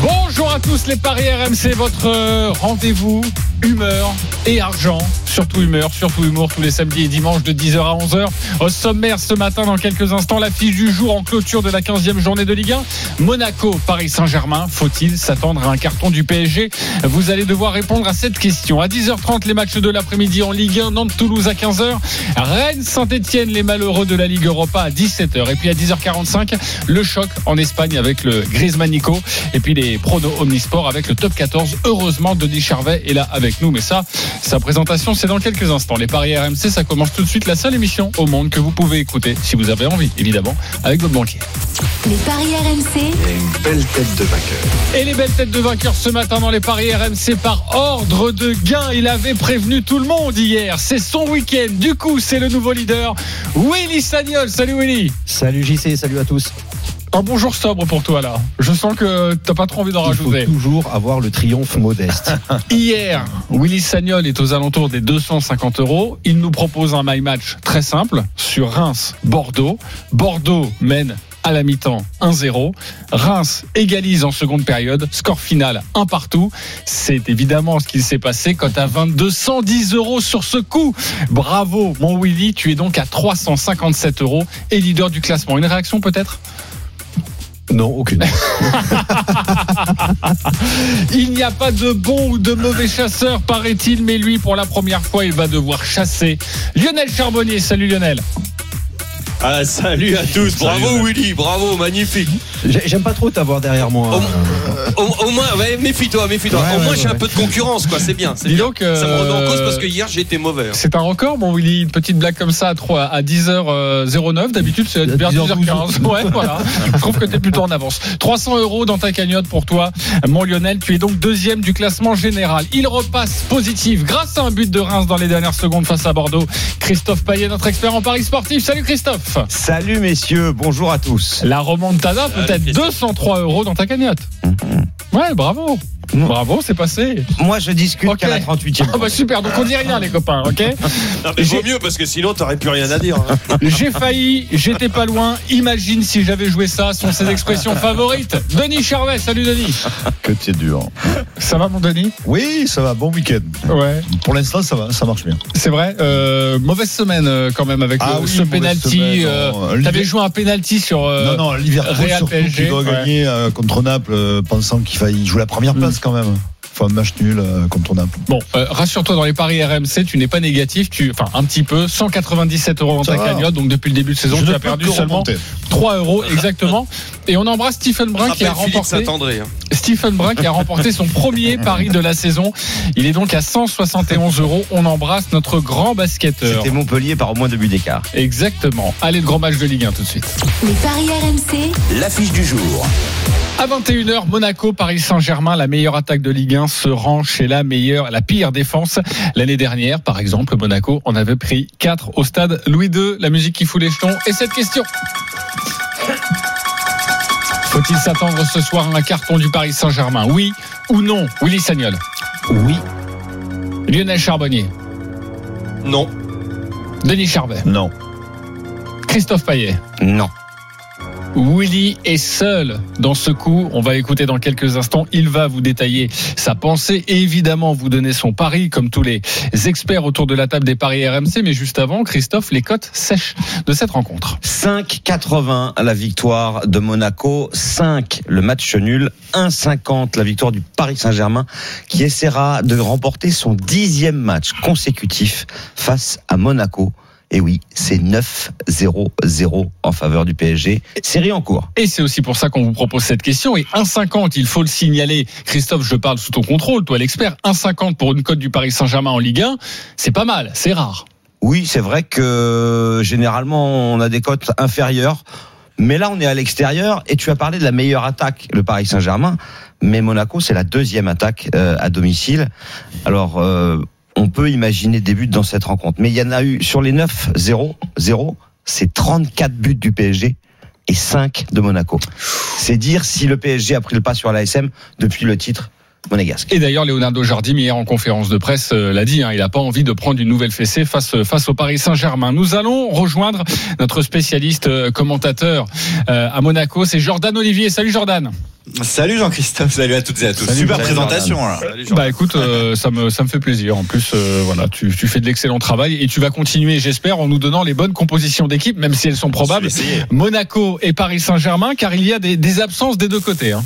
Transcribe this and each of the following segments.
Bonjour à tous les paris RMC, votre euh, rendez-vous humeur et argent, surtout humeur, surtout humour tous les samedis et dimanches de 10h à 11h. Au sommaire ce matin dans quelques instants, l'affiche du jour en clôture de la 15e journée de Ligue 1. Monaco, Paris Saint-Germain, faut-il s'attendre à un carton du PSG Vous allez devoir répondre à cette question. À 10h30 les matchs de l'après-midi en Ligue 1, Nantes-Toulouse à 15h, Rennes Saint-Etienne les malheureux de la Ligue Europa à 17h et puis à 10h45 le choc en Espagne avec le Griezmannico et puis pronos Omnisport avec le top 14. Heureusement Denis Charvet est là avec nous mais ça sa présentation c'est dans quelques instants. Les paris RMC ça commence tout de suite la seule émission au monde que vous pouvez écouter si vous avez envie évidemment avec votre banquier. Les paris RMC, Et les belles têtes de vainqueurs ce matin dans les paris RMC par ordre de gain. Il avait prévenu tout le monde hier. C'est son week-end. Du coup, c'est le nouveau leader, Willy Sagnol. Salut Willy. Salut JC, salut à tous. Un bonjour sobre pour toi là. Je sens que t'as pas trop envie d'en Il faut rajouter. toujours avoir le triomphe modeste. Hier, Willy Sagnol est aux alentours des 250 euros. Il nous propose un my match très simple sur Reims-Bordeaux. Bordeaux mène à la mi-temps 1-0. Reims égalise en seconde période. Score final 1 partout. C'est évidemment ce qu'il s'est passé quand à 22 110 euros sur ce coup. Bravo, mon Willy. Tu es donc à 357 euros et leader du classement. Une réaction peut-être? Non, aucune. Il n'y a pas de bon ou de mauvais chasseur, paraît-il, mais lui, pour la première fois, il va devoir chasser. Lionel Charbonnier, salut Lionel. Ah, salut à tous, bravo Salut. Willy, bravo, magnifique. J'ai- J'aime pas trop t'avoir derrière moi. Au, au- au moins, ouais, méfie-toi, méfie-toi. Ouais, au ouais, moins, ouais, j'ai un peu de concurrence, quoi. C'est bien, c'est Dis bien. donc, Ça me remet en euh, cause parce que hier j'ai été mauvais. hein. C'est un record, mon Willy. Une petite blague comme ça à, 3, à 10h09. D'habitude, c'est vers 10h15. Ouais, voilà. Je trouve que tu es plutôt en avance. 300 euros dans ta cagnotte pour toi, mon Lionel. Tu es donc deuxième du classement général. Il repasse positif grâce à un but de Reims dans les dernières secondes face à Bordeaux. Christophe Payet, notre expert en Paris sportif. Salut Christophe. Salut messieurs, bonjour à tous. La remontada peut-être Christophe. 203 euros dans ta cagnotte. Ouais, bravo. Bravo, c'est passé. Moi, je discute okay. à la 38e. Ah bah super, donc on dit rien, les copains, ok non, mais Vaut mieux parce que sinon, t'aurais plus rien à dire. Hein. J'ai failli, j'étais pas loin. Imagine si j'avais joué ça, sont ses expressions favorites. Denis Charvet, salut Denis. Que t'es dur. Ça va, mon Denis? Oui, ça va, bon week-end. Ouais. Pour l'instant, ça va, ça marche bien. C'est vrai. Euh, mauvaise semaine euh, quand même avec ah le, ce penalty. Euh, t'avais joué un penalty sur. Euh, non, non, Liverpool Real PSG, gagner contre Naples, pensant qu'il faille jouer la première mm. place quand même. Faut un match nul euh, quand on. Bon, euh, rassure-toi, dans les paris RMC, tu n'es pas négatif, tu, enfin un petit peu, 197 euros dans ta cagnotte, donc depuis le début de saison, tu as perdu seulement 3 euros exactement. Et on embrasse Stephen Brun qui a hein. remporté. Son premier pari de la saison. Il est donc à 171 euros. On embrasse notre grand basketteur. C'était Montpellier par au moins deux buts d'écart. Exactement. Allez, le grand match de Ligue 1 tout de suite. Les paris RMC. L'affiche du jour. À 21h, Monaco, Paris Saint-Germain, la meilleure attaque de Ligue 1 se rend chez la meilleure, la pire défense. L'année dernière, par exemple, Monaco en avait pris 4 au stade Louis II. La musique qui fout les jetons. Et cette question. Faut-il s'attendre ce soir à un carton du Paris Saint-Germain? Oui ou non Willy Sagnol? Oui, Lionel Charbonnier? Non. Denis Charvet? Non. Christophe Payet? Non. Willy est seul dans ce coup. On va écouter dans quelques instants. Il va vous détailler sa pensée et évidemment vous donner son pari, comme tous les experts autour de la table des paris RMC. Mais juste avant, Christophe, les cotes sèches de cette rencontre. 5,80 la victoire de Monaco, 5 le match nul, 1,50 la victoire du Paris Saint-Germain qui essaiera de remporter son dixième match consécutif face à Monaco. Et oui, c'est 9-0-0 en faveur du PSG. Série en cours. Et c'est aussi pour ça qu'on vous propose cette question. Et 1,50, il faut le signaler. Christophe, je parle sous ton contrôle, toi l'expert. 1,50 pour une cote du Paris Saint-Germain en Ligue 1, c'est pas mal, c'est rare. Oui, c'est vrai que généralement on a des cotes inférieures. Mais là, on est à l'extérieur et tu as parlé de la meilleure attaque, le Paris Saint-Germain. Mais Monaco, c'est la deuxième attaque euh, à domicile. Alors, euh, on peut imaginer des buts dans cette rencontre. Mais il y en a eu sur les 9-0, 0, c'est 34 buts du PSG et 5 de Monaco. C'est dire si le PSG a pris le pas sur l'ASM depuis le titre monégasque. Et d'ailleurs, Leonardo Jardim, hier en conférence de presse, euh, l'a dit, hein, il n'a pas envie de prendre une nouvelle fessée face, euh, face au Paris Saint-Germain. Nous allons rejoindre notre spécialiste euh, commentateur euh, à Monaco, c'est Jordan Olivier. Salut Jordan. Salut Jean-Christophe, salut à toutes et à tous. Salut, Super salut, présentation. là. Bah écoute, euh, ça me ça me fait plaisir. En plus, euh, voilà, tu, tu fais de l'excellent travail et tu vas continuer, j'espère, en nous donnant les bonnes compositions d'équipe, même si elles sont probables. Monaco et Paris Saint-Germain, car il y a des, des absences des deux côtés. Hein.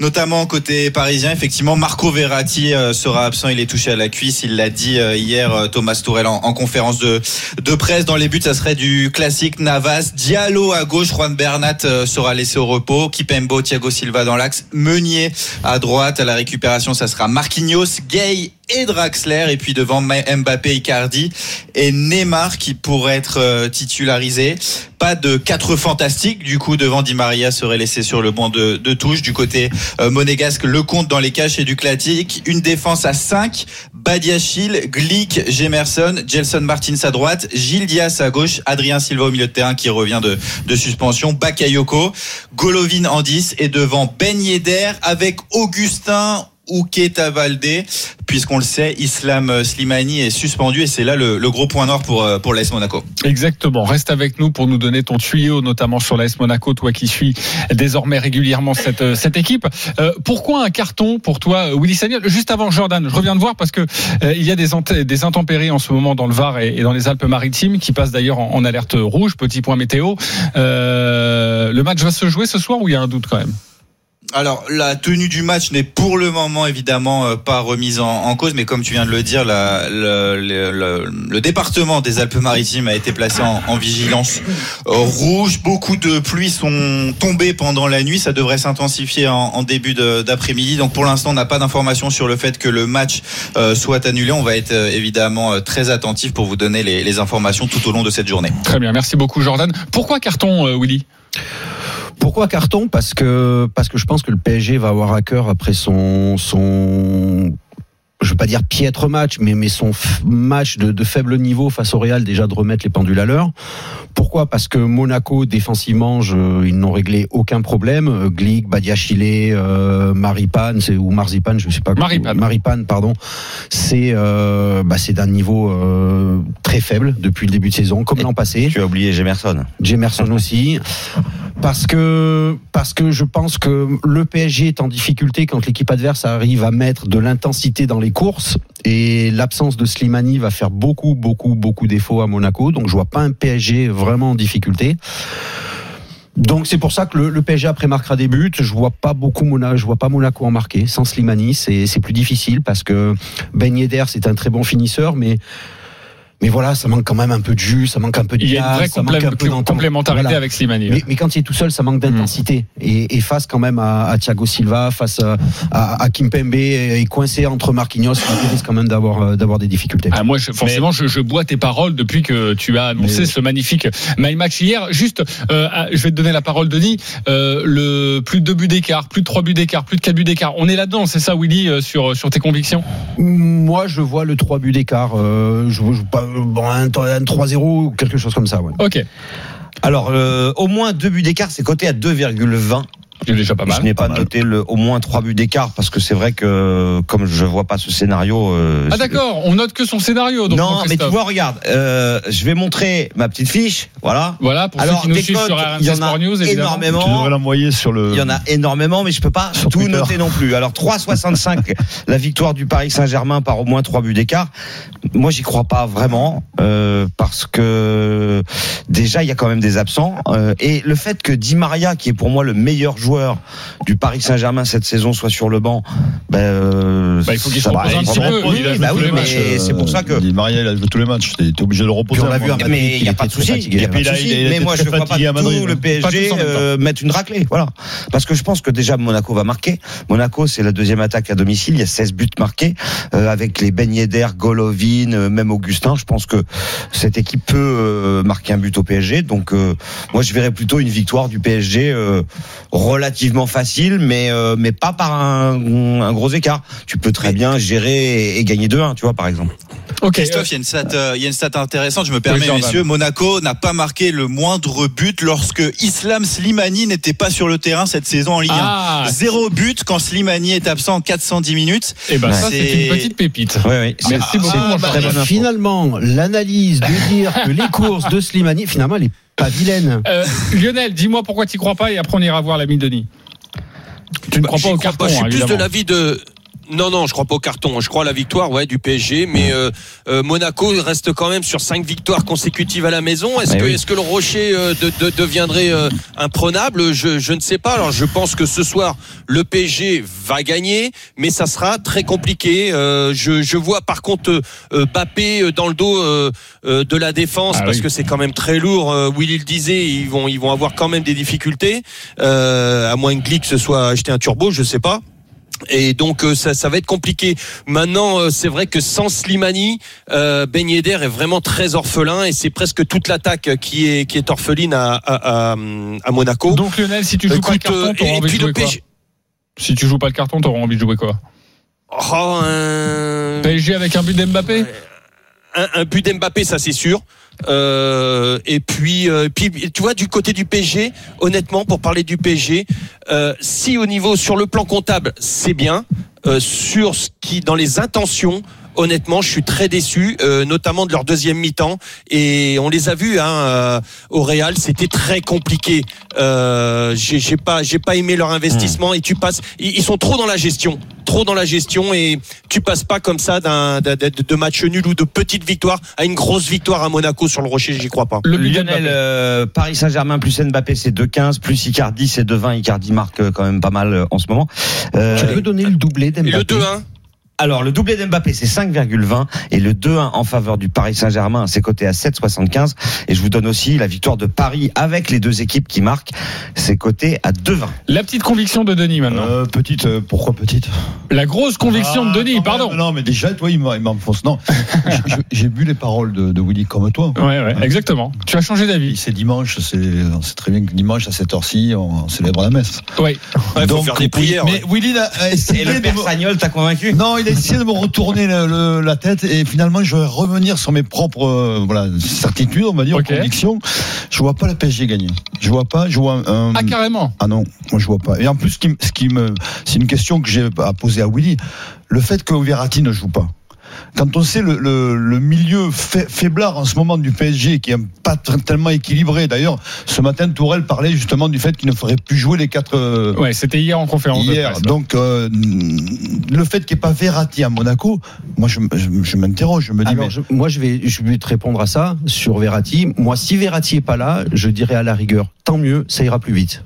Notamment côté parisien, effectivement, Marco Verratti euh, sera absent. Il est touché à la cuisse. Il l'a dit euh, hier, euh, Thomas Tourel en, en conférence de, de presse. Dans les buts, ça serait du classique Navas. Diallo à gauche, Juan Bernat sera laissé au repos. Kipembo, Thiago Silva dans l'axe. Meunier à droite. À la récupération, ça sera Marquinhos, Gay et Draxler. Et puis devant Mbappé, Icardi et Neymar qui pourraient être euh, titularisés. Pas de quatre fantastiques. Du coup, devant Di Maria serait laissé sur le banc de, de touche. Du côté euh, monégasque, le compte dans les caches et du classique. Une défense à 5. Badiachil, Glick, Gemerson, Gelson Martins à droite, Gilles Dias à gauche, Adrien Silva au milieu de terrain qui revient de, suspension, Bakayoko, Golovin en 10 et devant Ben avec Augustin Ouketa Valdé, puisqu'on le sait, Islam Slimani est suspendu et c'est là le, le gros point noir pour, euh, pour l'AS Monaco. Exactement. Reste avec nous pour nous donner ton tuyau, notamment sur l'AS Monaco, toi qui suis désormais régulièrement cette, euh, cette équipe. Euh, pourquoi un carton pour toi, Willy Sagnol? Juste avant Jordan, je reviens de voir parce que il y a des, des intempéries en ce moment dans le Var et, et dans les Alpes-Maritimes qui passent d'ailleurs en, en alerte rouge. Petit point météo. Euh, le match va se jouer ce soir ou il y a un doute quand même? Alors, la tenue du match n'est pour le moment évidemment euh, pas remise en, cause, mais comme tu viens de le dire, le, département des Alpes-Maritimes a été placé en, vigilance rouge. Beaucoup de pluies sont tombées pendant la nuit. Ça devrait s'intensifier en, début d'après-midi. Donc, pour l'instant, on n'a pas d'informations sur le fait que le match euh, soit annulé. On va être euh, évidemment très attentif pour vous donner les, informations tout au long de cette journée. Très bien, merci beaucoup Jordan. Pourquoi carton, Willy? Pourquoi carton? Parce que parce que je pense que le PSG va avoir à cœur après son son je veux pas dire piètre match, mais mais son match de, de faible niveau face au Real déjà de remettre les pendules à l'heure. Pourquoi? Parce que Monaco défensivement, je, ils n'ont réglé aucun problème. Euh, Glick, Badiachile, euh, Maripane, c'est ou Marzipan, je sais pas. Maripane. Maripane, pardon. C'est euh, bah, c'est d'un niveau euh, très faible depuis le début de saison, comme l'an passé. Tu as oublié Gemerson. Jemerson aussi. Parce que, parce que je pense que le PSG est en difficulté quand l'équipe adverse arrive à mettre de l'intensité dans les courses et l'absence de Slimani va faire beaucoup, beaucoup, beaucoup défaut à Monaco. Donc je vois pas un PSG vraiment en difficulté. Donc c'est pour ça que le, PSG après marquera des buts. Je vois pas beaucoup Monaco, je vois pas Monaco en marquer. Sans Slimani, c'est c'est plus difficile parce que Ben Yedder c'est un très bon finisseur, mais mais voilà, ça manque quand même un peu de jus, ça manque un peu de Il y a une gaz, vraie ça manque un peu complé- complémentarité Voilà. avec Slimani. Mais, mais quand il est tout seul, ça manque d'intensité. Et, et face quand même à, à Thiago Silva, face à, à, à Kimpembe, et coincé entre Marquinhos, il risque quand même d'avoir euh, d'avoir des difficultés. Ah, moi, je, forcément, je, je bois tes paroles depuis que tu as annoncé Mais- ce magnifique my match hier. Juste, euh, ah, je vais te donner la parole, Denis. Euh, le plus de deux buts d'écart, plus de trois buts d'écart, plus de quatre buts d'écart. On est là-dedans, c'est ça, Willy, sur sur tes convictions? Moi, je vois le 3 buts d'écart. Euh, je vois pas bon, un, un 3-0 ou quelque chose comme ça. Ouais. Ok, Alors, euh, au moins deux buts d'écart, c'est coté à 2,20. C'est déjà pas mal. je n'ai pas, noté le au moins trois buts d'écart parce que c'est vrai que comme je vois pas ce scénario. euh, Ah d'accord, on note que son scénario. Donc, non, mais tu vois, regarde, euh, je vais montrer ma petite fiche, voilà. Voilà, pour Alors, ceux qui nous suivent sur il y en a Sport News, évidemment. Tu énormément. devrais l'envoyer sur le. Il y en a énormément, mais je peux pas Sur tout Twitter. noter non plus. Alors 3,65 la victoire du Paris Saint-Germain par au moins trois buts d'écart. Moi, j'y crois pas vraiment euh, parce que déjà il y a quand même des absents euh, et le fait que Di Maria, qui est pour moi le meilleur joueur du Paris Saint-Germain cette saison, soit sur le banc, ben, euh, Bah, il faut qu'il se repose un petit peu. Oui, joué bah oui, mais matchs. c'est pour ça que Di Maria, il a joué tous les matchs. T'es obligé de le reposer. On l'a vu à mais il n'y a pas de souci. Mais moi, je ne vois pas tout Madrid. le Pas PSG euh, mettre une raclée. Voilà. Parce que je pense que déjà Monaco va marquer. Monaco, c'est la deuxième attaque à domicile. Il y a 16 buts marqués euh, avec les Ben Yedder, Golovin, euh, même Augustin. Je pense que cette équipe peut euh, marquer un but au PSG. Donc, euh, moi, je verrais plutôt une victoire du PSG euh, relativement facile, mais euh, mais pas par un, un gros écart. Tu peux très bien gérer et, et gagner 2-1, tu vois, par exemple. Ok. Christophe, il y a une stat, euh, il y a une stat intéressante. Je me permets, Jordan. messieurs. Monaco n'a pas marqué le moindre but lorsque Islam Slimani n'était pas sur le terrain cette saison en Ligue 1. Ah. Zéro but quand Slimani est absent en 410 minutes. Et ben ça, c'est C'est- une petite pépite. Oui, oui. Merci beaucoup, Ah, bah, finalement, l'analyse de dire que les courses de Slimani, finalement, elle est pas vilaine. Euh, Lionel, dis-moi pourquoi tu crois pas et après on ira voir l'ami Denis. Tu ne Bah, crois pas au crois carton, Je suis hein, plus de l'avis de. Non, non, je crois pas au carton. Je crois à la victoire, ouais, du PSG. Mais euh, euh, Monaco reste quand même sur cinq victoires consécutives à la maison. Est-ce Eh que, oui. que le Rocher euh, de- de- deviendrait euh, imprenable? Je, je ne sais pas. Alors, je pense que ce soir, le PSG va gagner, mais ça sera très compliqué. Euh, je, je vois par contre euh, Bappé dans le dos de la défense Ah parce oui. que c'est quand même très lourd. Euh, Willy le disait, ils vont, ils vont avoir quand même des difficultés, euh, à moins que Glick se soit acheté un turbo, je sais pas. Et donc euh, ça, ça va être compliqué. Maintenant, euh, c'est vrai que sans Slimani, euh, Ben Yedder est vraiment très orphelin et c'est presque toute l'attaque qui est qui est orpheline à, à, à, à Monaco. Donc Lionel, si tu joues pas le carton, euh, t'auras et envie de jouer quoi. Si tu joues pas le carton, t'auras envie de jouer quoi Oh, un... PSG avec un but d'Mbappé un, un but d'Mbappé, ça c'est sûr. Euh, et puis, euh, tu vois, du côté du PSG, honnêtement, pour parler du PSG, euh, si au niveau sur le plan comptable, c'est bien, euh, sur ce qui dans les intentions. Honnêtement, je suis très déçu, euh, notamment de leur deuxième mi-temps. Et on les a vus hein, euh, au Real, c'était très compliqué. Euh, j'ai j'ai pas, j'ai pas aimé leur investissement. Et tu passes, ils, ils sont trop dans la gestion, trop dans la gestion, et tu passes pas comme ça d'un d'un- de, de match nul ou de petite victoire à une grosse victoire à Monaco sur le Rocher. J'y crois pas. Le Lionel, euh, Paris Saint-Germain plus Mbappé, c'est 2,15 plus Icardi, c'est 2,20. Icardi marque euh, quand même pas mal euh, en ce moment. Euh, Tu peux donner le doublé d'Mbappé? Le 2-1. Alors, le doublé d'Mbappé, c'est 5,20 et le 2-1 en faveur du Paris Saint-Germain, c'est coté à 7,75. Et je vous donne aussi la victoire de Paris avec les deux équipes qui marquent, c'est coté à 2,20. La petite conviction de Denis maintenant. Euh, petite, euh, pourquoi petite? La grosse conviction Ah, de Denis, quand pardon. Non, mais déjà, toi, il m'enfonce. Non, J'ai- bu les paroles de, de Willy comme toi. Ouais, ouais, exactement. Tu as changé d'avis. C'est dimanche, c'est, on sait très bien que dimanche à cette heure-ci, on, célèbre la messe. Oui. Ouais, faut faire des prières. Mais ouais. Willy a, essayé Et le de t'as convaincu? Non, il a essayé de me retourner le- le- la tête et finalement je vais revenir sur mes propres euh, voilà certitudes, on va dire, Ok. convictions. Je vois pas le PSG gagner. Je vois pas. Je vois. Ah, carrément. Ah non, moi je vois pas. Et en plus, ce qui, me- ce qui me, c'est une question que j'ai à poser à Willy. Le fait que Verratti ne joue pas. Quand on sait le, le, le milieu fa- faiblard en ce moment du PSG, qui est pas tellement équilibré. D'ailleurs, ce matin, Tourelle parlait justement du fait qu'il ne ferait plus jouer les quatre. euh, Ouais, c'était hier en conférence de hier. presse. Donc, euh, le fait qu'il n'y ait pas Verratti à Monaco, moi, je, je- je m'interroge. Je me dis, Alors, mais je- moi, je vais, je vais te répondre à ça sur Verratti. Moi, si Verratti est pas là, je dirais à la rigueur, tant mieux, ça ira plus vite.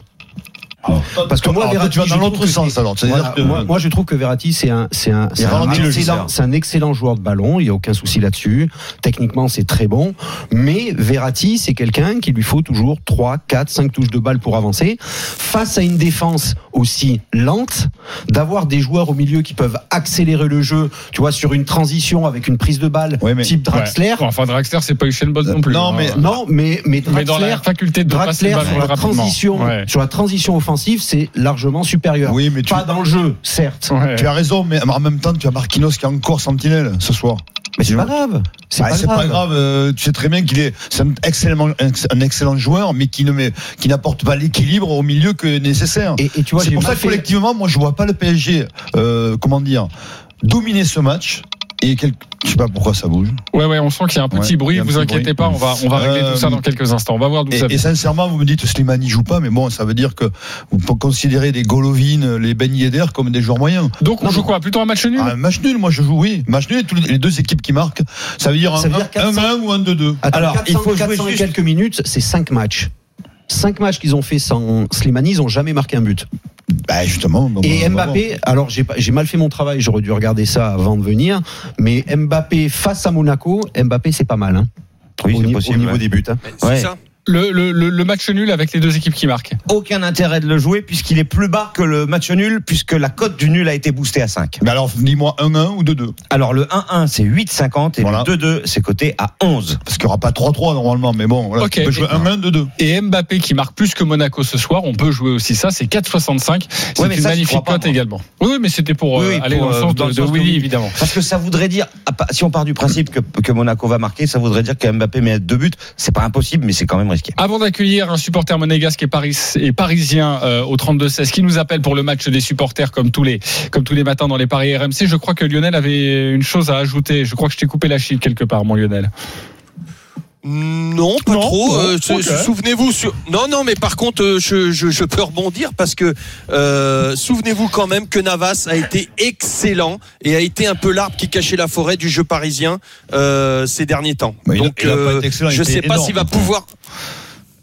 Parce que moi, Alors, Verratti, tu vas je dans trouve l'autre que sens c'est- alors. C'est-à-dire Voilà, que- moi, moi, je trouve que Verratti, c'est un, c'est un, c'est un, excellent, joueur. c'est un excellent joueur de ballon. Il n'y a aucun souci là-dessus. Techniquement, c'est très bon. Mais Verratti, c'est quelqu'un qui lui faut toujours 3, 4, 5 touches de balle pour avancer. Face à une défense aussi lente, d'avoir des joueurs au milieu qui peuvent accélérer le jeu, tu vois, sur une transition avec une prise de balle, Ouais, mais- type Draxler. Ouais. Bon, enfin, Draxler, c'est pas Usain Bolt non plus. Non, hein. mais- Non, mais, mais Mais dans Draxler, la faculté de passer Draxler le sur la transition, Ouais. sur la transition offensive, c'est largement supérieur. Oui, mais tu, Pas dans le jeu, certes. Ouais. tu as raison, mais en même temps, tu as Marquinhos qui est encore sentinelle ce soir. Mais c'est pas grave. C'est Ah, pas, grave. euh, tu sais très bien qu'il est, un excellent, un excellent joueur, mais qui ne met, qui n'apporte pas l'équilibre au milieu que nécessaire. Et, et tu vois, c'est pour ça que fait- collectivement, moi, je vois pas le PSG, euh, comment dire, dominer ce match. Et quel... je sais pas pourquoi ça bouge. Ouais, ouais, on sent qu'il y a un petit Ouais, bruit. Vous petit inquiétez bruit. pas, on va, on va régler Euh, tout ça dans quelques instants. On va voir d'où ça Et, et vient. sincèrement, vous me dites Slimani joue pas, mais bon, ça veut dire que vous pouvez considérer les Golovin, les Ben Yedder comme des joueurs moyens. Donc, on joue quoi Plutôt un match nul Ah, un match nul, moi je joue, oui. Match nul, les, deux équipes qui marquent. Ça veut dire Ça veut un dire 400. 1 ou un 2-2. Attends, Alors, 400, il faut jouer 400 et juste- quelques minutes, c'est 5 matchs. 5 matchs qu'ils ont fait sans Slimani, ils n'ont jamais marqué un but. Bah, justement. bon, Et va Mbappé, alors j'ai pas- j'ai mal fait mon travail, j'aurais dû regarder ça avant de venir, mais Mbappé face à Monaco, Mbappé c'est pas mal. Hein, Oui, au, c'est ni- au possible. niveau ouais. des buts. hein. C'est Ouais. ça. Le, le, le, match nul avec les deux équipes qui marquent. Aucun intérêt de le jouer puisqu'il est plus bas que le match nul puisque la cote du nul a été boostée à 5. Mais alors, dis-moi 1-1 ou 2-2 Alors le 1-1 c'est 8,50 et Voilà. le 2-2 c'est coté à 11. Parce qu'il n'y aura pas 3-3 normalement, mais bon, voilà, Ok. tu peux jouer 1-1, 2-2. Et Mbappé qui marque plus que Monaco ce soir, on peut jouer aussi ça, c'est 4,65. C'est Ouais, une ça, magnifique cote également. Oui, mais c'était pour Oui, euh, aller pour, dans le euh, sens dans de, de de Willy, évidemment. Parce que ça voudrait dire, si on part du principe que, que Monaco va marquer, ça voudrait dire que Mbappé met deux buts. C'est pas impossible, mais c'est quand même Avant d'accueillir un supporter monégasque et, Paris, et parisien euh, au 32-16 qui nous appelle pour le match des supporters comme tous les comme tous les matins dans les paris RMC, je crois que Lionel avait une chose à ajouter. Je crois que je t'ai coupé la chiffre quelque part, mon Lionel. Non, pas Non, trop. Euh, Souvenez-vous sur. Non, non, mais par contre, euh, je, je, je peux rebondir parce que euh, souvenez-vous quand même que Navas a été excellent et a été un peu l'arbre qui cachait la forêt du jeu parisien euh, ces derniers temps. Il a- Donc, il a euh, je sais pas s'il va pouvoir.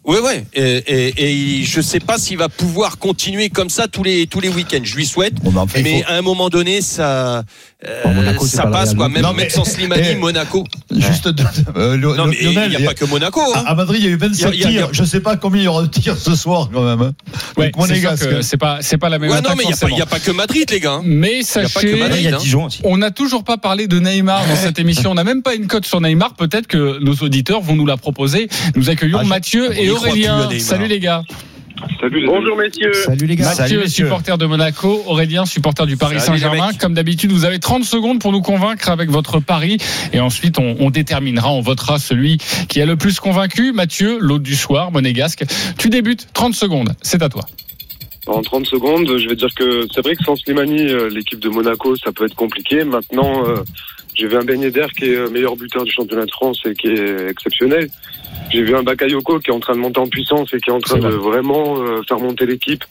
Oui, ouais, et, et, et je sais pas s'il va pouvoir continuer comme ça tous les tous les week-ends. Je lui souhaite, Bon, ben, il mais faut- à un moment donné, ça euh, Monaco, ça pas passe quoi. Madrid. Même, Non, même mais- sans Slimani, eh, Monaco. Juste, euh, Lio- Non, mais il n'y a pas que Monaco. hein. À à Madrid, il y a eu 27 Il y a- il y a- tirs. Je ne sais pas combien il y aura de tirs ce soir, quand même. hein. Ouais, Donc, c'est sûr Monégasque. que c'est pas c'est pas la même Ouais, non, mais il n'y a, pas- forcément. y a pas que Madrid, les gars. hein. Mais a pas que sachez, Madrid, Il y a hein. Dijon aussi. On n'a toujours pas parlé de Neymar dans cette émission. On n'a même pas une cote sur Neymar. Peut-être que nos auditeurs vont nous la proposer. Nous accueillons Ah, Mathieu on et Aurélien. Salut les gars. Bonjour messieurs. Salut les gars. Salut, Mathieu, messieurs. supporter de Monaco. Aurélien, supporter du Paris Salut, Saint-Germain. Comme d'habitude, vous avez 30 secondes pour nous convaincre avec votre pari. Et ensuite, on, on déterminera, on votera celui qui a le plus convaincu. Mathieu, l'hôte du soir, monégasque. Tu débutes. 30 secondes. C'est à toi. En 30 secondes, je vais dire que c'est vrai que sans Slimani, euh, l'équipe de Monaco, ça peut être compliqué. Maintenant, euh, j'ai vu un Ben Yedder qui est euh, meilleur buteur du championnat de France et qui est exceptionnel. J'ai vu un Bakayoko qui est en train de monter en puissance et qui est en train de vrai. vraiment euh, faire monter l'équipe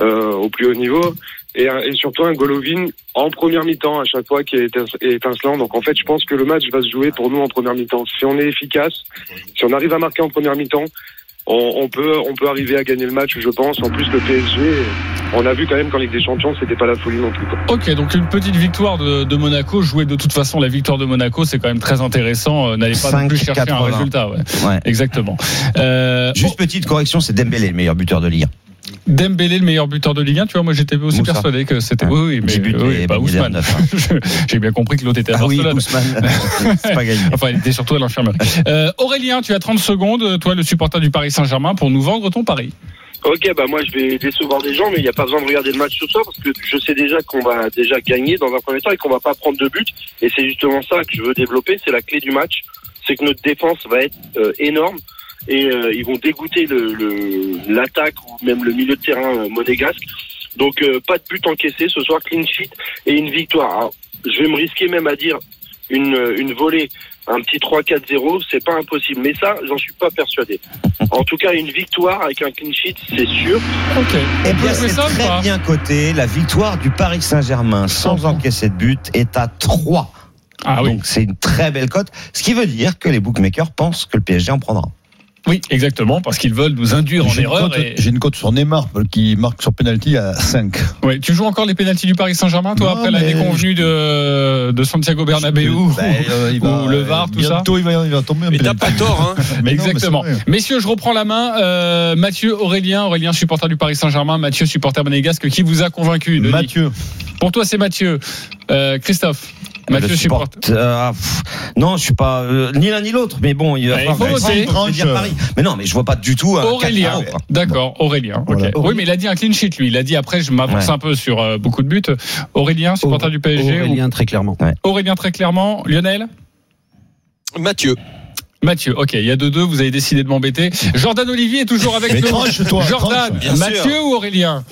euh, au plus haut niveau. Et, un- et surtout un Golovin en première mi-temps à chaque fois qui est étin- étincelant. Donc en fait, je pense que le match va se jouer pour nous en première mi-temps. Si on est efficace, si on arrive à marquer en première mi-temps, on, on peut on peut arriver à gagner le match, je pense. En plus, le PSG, on a vu quand même qu'en Ligue des Champions, c'était pas la folie non plus. quoi. Ok, donc une petite victoire de, de Monaco. Jouer de toute façon la victoire de Monaco, c'est quand même très intéressant. Euh, N'allez pas non plus chercher un 5,80. résultat. Ouais. Ouais. Exactement. Euh, Juste petite correction, c'est Dembélé le meilleur buteur de Ligue 1. Dembélé, le meilleur buteur de Ligue 1. Tu vois, moi j'étais aussi Moussa. persuadé que c'était. Ouais. Oui, oui, mais 10 buts oui, et pas Ousmane. neuf, J'ai bien compris que l'autre était à Ah oui, Barcelone. Ousmane, c'est pas gagné. Enfin, il était surtout à l'infirmerie. Euh, Aurélien, tu as 30 secondes, toi le supporter du Paris Saint-Germain, pour nous vendre ton pari. Ok, bah moi je vais décevoir des gens, mais il n'y a pas besoin de regarder le match ce soir parce que je sais déjà qu'on va déjà gagner dans un premier temps et qu'on va pas prendre de but. Et c'est justement ça que je veux développer, c'est la clé du match, c'est que notre défense va être euh, énorme et euh, ils vont dégoûter le le- l'attaque ou même le milieu de terrain euh, monégasque. Donc euh, pas de but encaissé ce soir, clean sheet et une victoire. Alors, je vais me risquer même à dire une, une volée, un petit 3-4-0, c'est pas impossible. Mais ça, j'en suis pas persuadé. En tout cas, une victoire avec un clean sheet, c'est sûr. Ok. Eh On peut bien, c'est très bien coté. La victoire du Paris Saint-Germain sans encaisser de but est à 3. Ah oui. Donc c'est une très belle cote. Ce qui veut dire que les bookmakers pensent que le PSG en prendra. Oui, exactement, parce qu'ils veulent nous induire en erreur. Et... j'ai une cote sur Neymar qui marque sur penalty à 5. Ouais, tu joues encore les pénalties du Paris Saint-Germain, toi, Non, après la déconvenue de, de Santiago Bernabéu Ben, euh, il ou le VAR, tout ça Bientôt, il va, il va tomber un Mais t'as pas tort, hein. Mais non, mais Exactement. Messieurs, je reprends la main. Euh, Mathieu, Aurélien, Aurélien, supporter du Paris Saint-Germain, Mathieu, supporter monégasque, qui vous a convaincu Denis Mathieu. Pour toi, c'est Mathieu. Euh, Christophe, Mathieu, Le supporter. supporte- euh, pff, non, je suis pas euh, ni l'un ni l'autre, mais bon, il va Ouais, il falloir faut je voter. je vais dire Paris. Mais non, mais je vois pas du tout un Aurélien, 4-0, quoi. d'accord, Aurélien. Voilà. Oui, mais il a dit un clean sheet, lui. Il a dit après, je m'avance Ouais. un peu sur euh, beaucoup de buts. Aurélien, supporter du PSG. Aurélien, très clairement. Aurélien, très clairement. Lionel? Mathieu. Mathieu, ok, il y a deux deux, vous avez décidé de m'embêter. Jordan Olivier est toujours avec Mais nous. tranche-toi, Jordan, tranche. Mathieu sûr. ou Aurélien?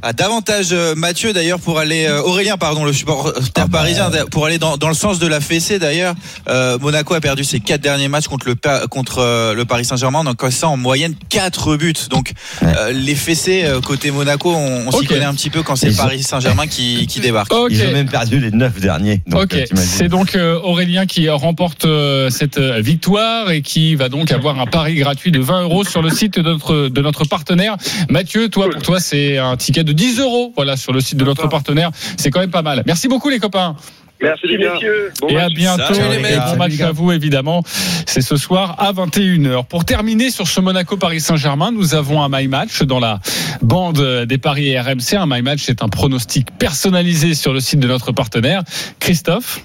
Ah, davantage euh, Mathieu d'ailleurs pour aller euh, Aurélien pardon le supporter Ah, bah. parisien d'a- pour aller dans, dans le sens de la fessée d'ailleurs euh, Monaco a perdu ses quatre derniers matchs contre le contre euh, le Paris Saint-Germain donc ça en moyenne quatre buts donc euh, les fessées euh, côté Monaco on, on s'y connaît un petit peu quand c'est Paris Saint-Germain qui, qui débarque. Ils ont même perdu les 9 derniers. Donc, Ok, euh, c'est donc euh, Aurélien qui remporte euh, cette euh, victoire et qui va donc avoir un pari gratuit de 20 euros sur le site de notre, de notre partenaire. Mathieu, toi, pour toi, c'est un ticket de 10 euros voilà, sur le site de notre partenaire. C'est quand même pas mal. Merci beaucoup les copains. Merci messieurs. Bon et à bientôt. Salut, les Et mecs. bon match à vous, évidemment. C'est ce soir à 21h. Pour terminer sur ce Monaco-Paris Saint-Germain, nous avons un My Match dans la bande des Paris RMC. Un My Match, c'est un pronostic personnalisé sur le site de notre partenaire. Christophe,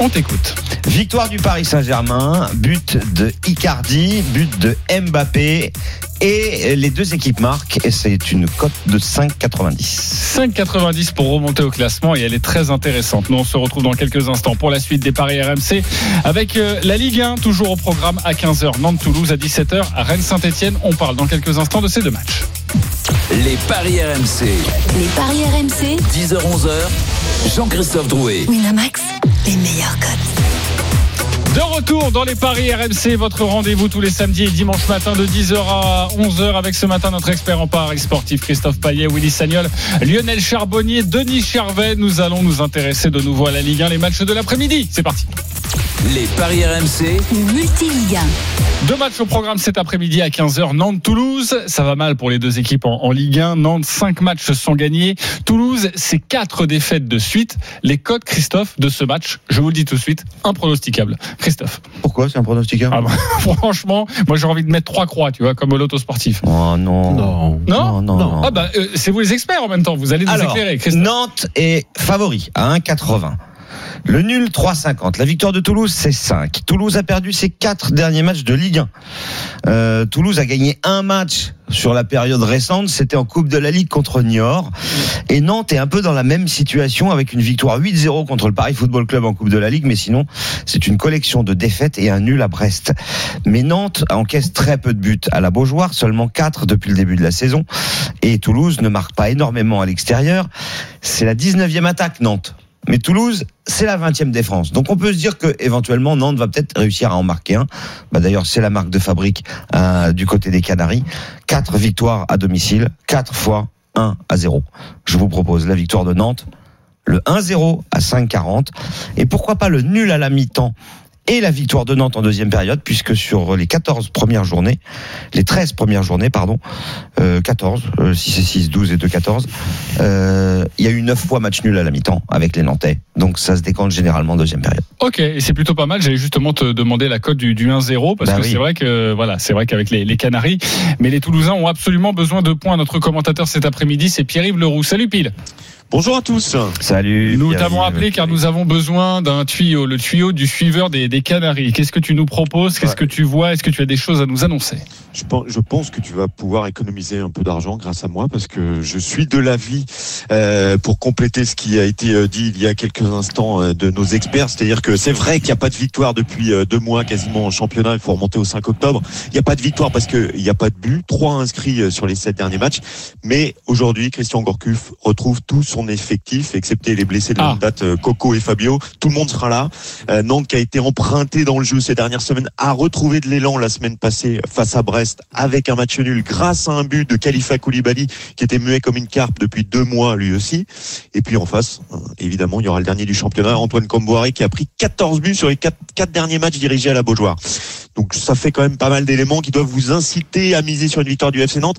on t'écoute. Victoire du Paris Saint-Germain, but de Icardi, but de Mbappé. Et les deux équipes marquent, et c'est une cote de 5,90. 5,90 pour remonter au classement et elle est très intéressante. Nous, on se retrouve dans quelques instants pour la suite des Paris RMC avec euh, la Ligue 1, toujours au programme à 15h, Nantes-Toulouse à 17h, à Rennes-Saint-Etienne. On parle dans quelques instants de ces deux matchs. Les paris RMC. Les paris RMC. 10h-11h. Jean-Christophe Drouet. Winamax, les meilleurs cotes. De retour dans les Paris RMC, votre rendez-vous tous les samedis et dimanches matin de 10h à 11h avec ce matin notre expert en Paris sportif Christophe Payet, Willy Sagnol, Lionel Charbonnier, Denis Charvet. Nous allons nous intéresser de nouveau à la Ligue 1, les matchs de l'après-midi. C'est parti. Les paris RMC. Le multi-Ligue 1. Deux matchs au programme cet après-midi à 15h. Nantes-Toulouse, ça va mal pour les deux équipes en, en Ligue 1. Nantes, cinq matchs sont gagnés. Toulouse, c'est quatre défaites de suite. Les codes, Christophe, de ce match, je vous le dis tout de suite, impronosticable. Christophe. Pourquoi C'est un pronostic Ah bah, franchement, moi j'ai envie de mettre trois croix, tu vois, comme l'auto sportif. Oh non. Non. Non, non, non. Ah bah, euh, c'est vous les experts en même temps. Vous allez nous Alors, éclairer, Christophe. Nantes est favori à 1,80. Le nul 3,50. La victoire de Toulouse, c'est 5. Toulouse a perdu ses quatre derniers matchs de Ligue 1. Euh, Toulouse a gagné un match sur la période récente, c'était en Coupe de la Ligue contre Niort. Et Nantes est un peu dans la même situation avec une victoire 8-0 contre le Paris Football Club en Coupe de la Ligue, mais sinon, c'est une collection de défaites et un nul à Brest. Mais Nantes encaisse très peu de buts à la Beaujoire, seulement 4 depuis le début de la saison. Et Toulouse ne marque pas énormément à l'extérieur. C'est la 19e attaque, Nantes. Mais Toulouse, c'est la 20e défense. Donc on peut se dire que éventuellement Nantes va peut-être réussir à en marquer un. Bah, D'ailleurs, c'est la marque de fabrique euh, du côté des Canaries. Quatre victoires à domicile, quatre fois 1 à 0. Je vous propose la victoire de Nantes, le 1-0 à 5,40 et pourquoi pas le nul à la mi-temps et la victoire de Nantes en deuxième période, puisque sur les 14 premières journées, les 13 premières journées, pardon, euh, 14, euh, 6 et 6, 12 et 2, 14, euh, il y a eu 9 fois match nul à la mi-temps avec les Nantais. Donc ça se décante généralement en deuxième période. Ok, et c'est plutôt pas mal. J'allais justement te demander la cote du, du 1-0 parce Bah que oui. c'est vrai que voilà, c'est vrai qu'avec les, les Canaries, mais les Toulousains ont absolument besoin de points. Notre commentateur cet après-midi, c'est Pierre-Yves Leroux. Salut Pile. Bonjour à tous. Salut. Nous t'avons appelé car nous avons besoin d'un tuyau, le tuyau du suiveur des, des Canaries. Qu'est-ce que tu nous proposes? Qu'est-ce Ouais. que tu vois? Est-ce que tu as des choses à nous annoncer? Je pense, je pense que tu vas pouvoir économiser un peu d'argent grâce à moi parce que je suis de l'avis euh, pour compléter ce qui a été euh, dit il y a quelques instants euh, de nos experts, c'est-à-dire que c'est vrai qu'il n'y a pas de victoire depuis deux mois quasiment en championnat. Il faut remonter au 5 octobre. Il n'y a pas de victoire parce qu'il n'y a pas de but, trois inscrits sur les sept derniers matchs. Mais aujourd'hui, Christian Gourcuff retrouve tout son effectif, excepté les blessés de Ah. longue date, euh, Coco et Fabio. Tout le monde sera là. Euh, Nantes qui a été emprunté dans le jeu ces dernières semaines a retrouvé de l'élan la semaine passée face à Brest avec un match nul grâce à un but de Khalifa Koulibaly qui était muet comme une carpe depuis deux mois lui aussi. Et puis en face, euh, évidemment, il y aura le dernier du championnat, Antoine Comboiré qui a pris 14 buts sur les quatre, quatre derniers matchs dirigés à la Beaujoire. Donc ça fait quand même pas mal d'éléments qui doivent vous inciter à miser sur une victoire du FC Nantes.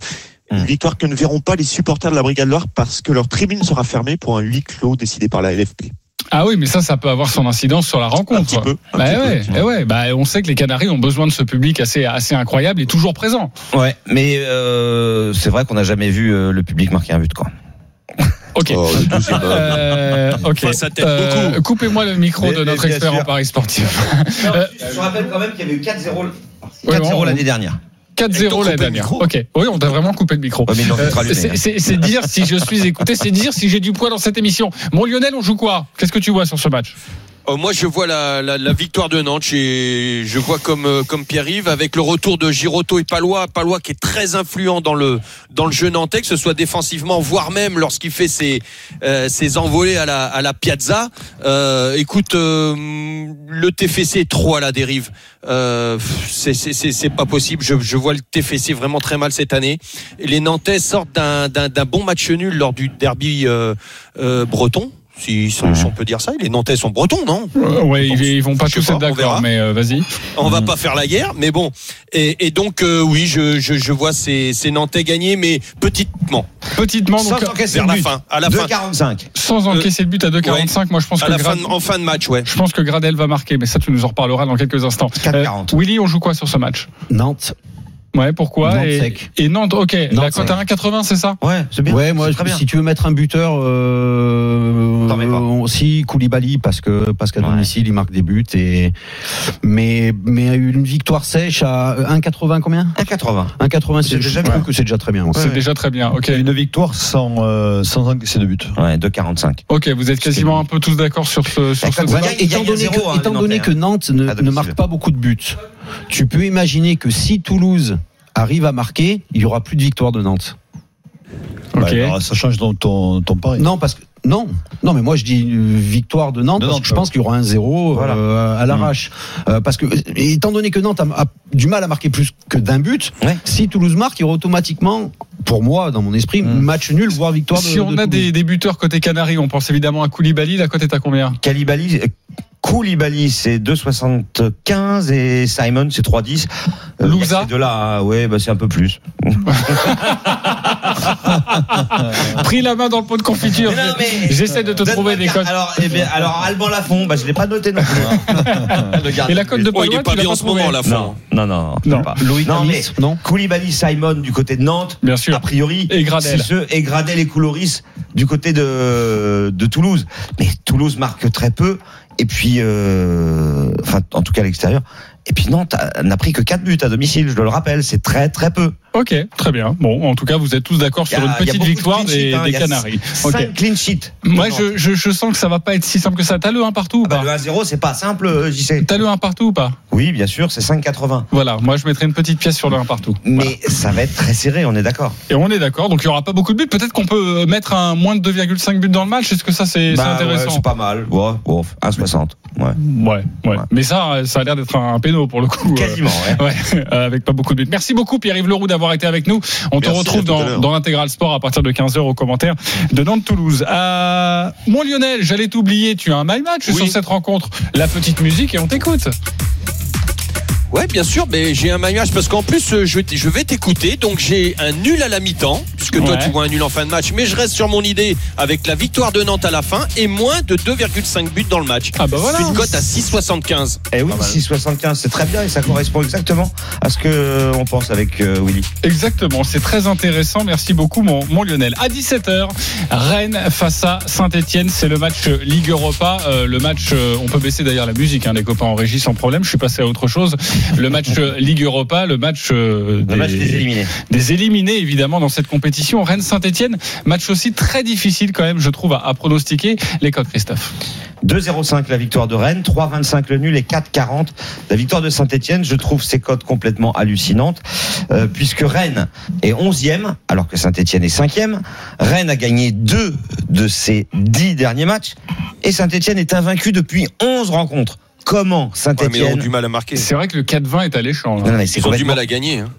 Une Mm. victoire que ne verront pas les supporters de la Brigade Loire parce que leur tribune sera fermée pour un huis clos décidé par la LFP. Ah oui, mais ça, ça peut avoir son incidence sur la rencontre. Un petit peu. un Bah petit peu. ouais, eh ouais, bah on sait que les Canaries ont besoin de ce public assez assez incroyable et toujours présent. Ouais, mais euh, c'est vrai qu'on n'a jamais vu euh, le public marquer un but, quoi. Ok. Oh, euh. Coupez-moi le micro Mais- de notre expert sûr. en Paris sportif. Euh, Je rappelle quand même qu'il y avait eu 4-0 Ouais, bon, 4-0 l'année dernière. 4-0 la dernière. Ok. Oui, on t'a vraiment coupé le micro. Ouais, Euh, c'est- dire si je suis écouté, c'est dire si j'ai du poids dans cette émission. Bon Lionel, on joue quoi? Qu'est-ce que tu vois sur ce match? Euh, moi, je vois la, la, la victoire de Nantes. Et je vois comme euh, comme Pierre-Yves avec le retour de Giroto et Palois. Palois qui est très influent dans le dans le jeu nantais, que ce soit défensivement, voire même lorsqu'il fait ses euh, ses envolées à la à la Piazza. Euh, écoute, euh, le TFC est trop à la dérive. Euh, c'est pas possible. Je je vois le TFC vraiment très mal cette année. Les Nantais sortent d'un bon match nul lors du derby euh, breton Si, si on peut dire ça, les Nantais sont bretons, non? Euh, ouais, ils, ils vont pas tous être d'accord, mais euh, vas-y. On va pas faire la guerre, mais bon. Et, et donc, euh, oui, je, je, je vois ces, ces Nantais gagner, mais petitement. Petitement, donc, Sans encaisser vers le la but. fin, à la fin. 2,45. sans encaisser le but à 2,45, moi je pense À que la Grad- en fin de match, ouais. je pense que Gradel va marquer, mais ça tu nous en reparleras dans quelques instants. 4,40. Willy, on joue quoi sur ce match? Nantes. Ouais, pourquoi Nantes et, sec. et Nantes, ok. la Nantes cote à 1,80, c'est ça? Ouais, c'est bien. Ouais, moi, c'est très bien. si tu veux mettre un buteur, euh, mets pas. aussi Koulibaly parce que parce qu'à Ouais. domicile il marque des buts et mais mais une victoire sèche à 1,80 combien? 1,80. 1,80 C'est déjà je trouve que c'est déjà très bien. ouais. C'est déjà très bien. Ok. Une victoire sans, euh, sans encaisser de but. Ouais, 2,45. Ok, vous êtes quasiment un peu tous d'accord sur ce, sur ce mais étant donné, que, hein, donné que Nantes ne marque pas beaucoup de buts, tu peux imaginer que si Toulouse arrive à marquer, il y aura plus de victoire de Nantes. Ok. Bah, alors, ça change ton, ton, ton pari. Non, parce que non, non, mais moi je dis une victoire de Nantes De parce Nantes, que je pense qu'il y aura un zéro Voilà. euh, à l'arrache. Euh, parce que étant donné que Nantes a, a du mal à marquer plus que d'un but, Ouais. si Toulouse marque, il y aura automatiquement, pour moi, dans mon esprit, match nul, voire victoire de Si on de a des, des buteurs côté Canaries, on pense évidemment à Koulibaly. La cote est à combien? Koulibaly, euh, Koulibaly c'est 2,75 et Simon c'est 3,10. Euh, Louza il y a ces deux-là, hein, ouais, bah, c'est un peu plus. Pris la main dans le pot de confiture. Mais non, mais- J'essaie de te trouver des cotes. Alors, eh bien, alors Alban Lafont, bah, je l'ai pas noté non plus. hein. Le gardien Et la de cote de Oh, il Palois, est pas tu l'as bien en ce moment, trouvé la Non, non, non, Non. pas. Loïc non, mais Amis, non Koulibaly, Simon du côté de Nantes. Bien sûr. A priori, Et Gradel. c'est ceux et Gradel et Couloris du côté de de Toulouse. Mais Toulouse marque très peu. Et puis, euh, enfin, en tout cas à l'extérieur. Et puis Nantes n'a pris que 4 buts à domicile. Je le rappelle, c'est très très peu. Ok, très bien. Bon, en tout cas, vous êtes tous d'accord sur une petite de victoire des, hein. des Canaries. 5 Ok. clean sheets. Moi, je, je, je sens que ça va pas être si simple que ça. T'as le 1 partout ou Ah bah, pas le 1-0, c'est pas simple, euh, j'y sais. T'as le 1 partout ou pas Oui, bien sûr, c'est 5,80. Voilà, moi je mettrai une petite pièce sur le 1 partout. Mais ça va être très serré, on est d'accord. Et on est d'accord, donc il y aura pas beaucoup de buts. Peut-être qu'on peut euh, mettre un moins de 2,5 buts dans le match. Est-ce que ça c'est Bah, ouais, intéressant c'est pas mal. Ouais, ouais, 1,60. Ouais. Ouais, ouais. Mais ça, ça a l'air d'être un péno pour le coup. euh, Quasiment, ouais. Ouais, avec pas beaucoup de buts. Merci beaucoup Pierre-Yves Leroux d'avoir été avec nous. On te retrouve dans, l'intégral sport à partir de 15h aux commentaires de Nantes-Toulouse. Euh, mon Lionel, j'allais t'oublier, tu as un my match Oui. sur cette rencontre. La petite musique et on t'écoute. Ouais, bien sûr, mais j'ai un maillage parce qu'en plus, euh, je, je vais t'écouter. Donc, j'ai un nul à la mi-temps, puisque toi, tu vois un nul en fin de match. Mais je reste sur mon idée avec la victoire de Nantes à la fin et moins de 2,5 buts dans le match. Ah bah voilà. Une cote à 6,75. Et Eh oui, 6,75, c'est très bien et ça correspond exactement à ce que euh, on pense avec euh, Willy. Exactement, c'est très intéressant. Merci beaucoup, mon, mon Lionel. À 17h, Rennes face à Saint-Etienne. C'est le match Ligue Europa. Euh, le match, euh, on peut baisser d'ailleurs la musique, hein, les copains en régie sans problème. Je suis passé à autre chose. Le match euh, Ligue Europa, le match, euh, Le match des éliminés. des éliminés évidemment dans cette compétition. Rennes Saint-Etienne, match aussi très difficile quand même, je trouve, à, à pronostiquer. Les codes, Christophe. 2,05 la victoire de Rennes, 3,25 le nul et 4,40 la victoire de Saint-Etienne. Je trouve ces cotes complètement hallucinantes euh, puisque Rennes est 11e alors que Saint-Etienne est 5e. Rennes a gagné deux de ses dix derniers matchs et Saint-Etienne est invaincu depuis 11 rencontres. Comment Ouais, mais ils ont Saint-Etienne du mal à marquer. C'est vrai que le 4-20 est alléchant. là. Non, mais c'est Ils ont du mal à gagner. hein.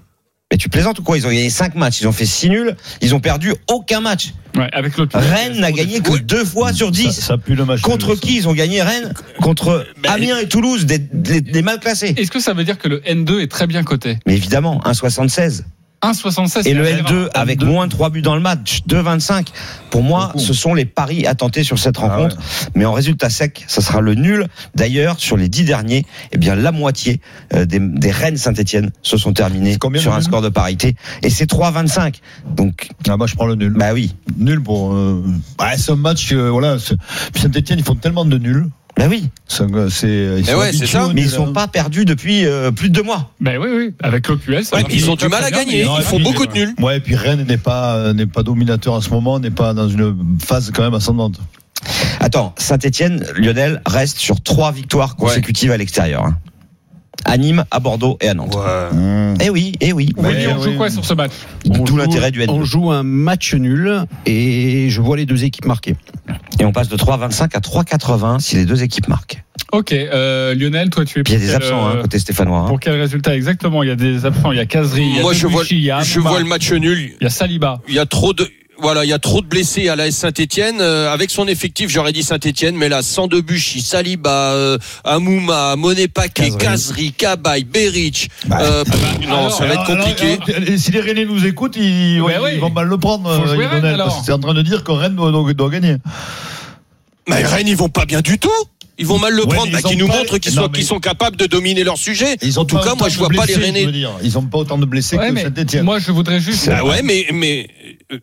Mais tu plaisantes ou quoi? Ils ont gagné 5 matchs, ils ont fait 6 nuls, ils ont perdu aucun match. Ouais, avec Rennes n'a gagné que deux fois sur 10. Ça, ça pue le match. Contre qui ils ont gagné? Rennes? Contre Ben, Amiens et Toulouse, des, des- des mal classés. Est-ce que ça veut dire que le N2 est très bien coté? Mais évidemment, 1,76. 1,76 Et le c'est N2 avec moins de 3 buts dans le match, 2,25. Pour moi, Beaucoup. ce sont les paris à tenter sur cette Ah rencontre. Mais en résultat sec, ça sera le nul. D'ailleurs, sur les 10 derniers, eh bien, la moitié euh, des, des Rennes Saint-Etienne se sont terminés sur un score de parité. Et c'est 3,25. Donc, Ah bah je prends le nul. bah oui. Nul pour. Euh... Ouais, c'est un match. euh, voilà. Saint-Etienne, ils font tellement de nuls. Bah oui. C'est. ils sont ouais, ça. Mais ils sont pas perdus depuis euh, plus de deux mois. Ben oui, oui, avec l'OQL, ça Ouais, marche puis ils ont du mal à gagner. Ils font beaucoup de nuls. Ouais, et puis Rennes n'est pas n'est pas dominateur en ce moment, n'est pas dans une phase quand même ascendante. Attends, Saint-Etienne, Lionel reste sur trois victoires consécutives à l'extérieur. hein. À Nîmes, à Bordeaux et à Nantes. Eh oui, eh oui. Oui, Ouais, on joue oui. quoi sur ce match On Tout joue- l'intérêt du On N2. joue un match nul et je vois les deux équipes marquer. Et on passe de 3,25 à 3,80 si les deux équipes marquent. Ok, euh, Lionel, toi tu es il y a des absents hein, euh, côté stéphanois. hein. Pour quel résultat exactement? Il y a des absents, il y a Kazri, il y a Moi, je vois, il y a je Amouma, vois le match nul. il y a Saliba. Il y a trop de. Voilà, il y a trop de blessés à la Saint-Etienne. avec son effectif, j'aurais dit Saint-Etienne, mais là, sans Debuchy, Saliba, euh, Amouma, Monet Paquet, Kazri, Cabaye, Beric. Bah, euh, pff, non, Alors, ça va être compliqué. alors, alors, si les Rennais nous écoutent, ils, Ben ils vont mal le prendre. Euh, c'est en train de dire que Rennes doit, doit- doit gagner. Mais Rennes, ils vont pas bien du tout. Ils vont mal le Ouais, prendre, bah, ils qui ont nous pas- montrent qu'ils sont, mais- qu'ils sont capables de dominer leur sujet. Ils en ont tout pas cas, moi, autant je de vois pas les Rennais. Ils ont pas autant de blessés Ouais, que Saint-Etienne. moi, je voudrais juste. Bah ouais, mais mais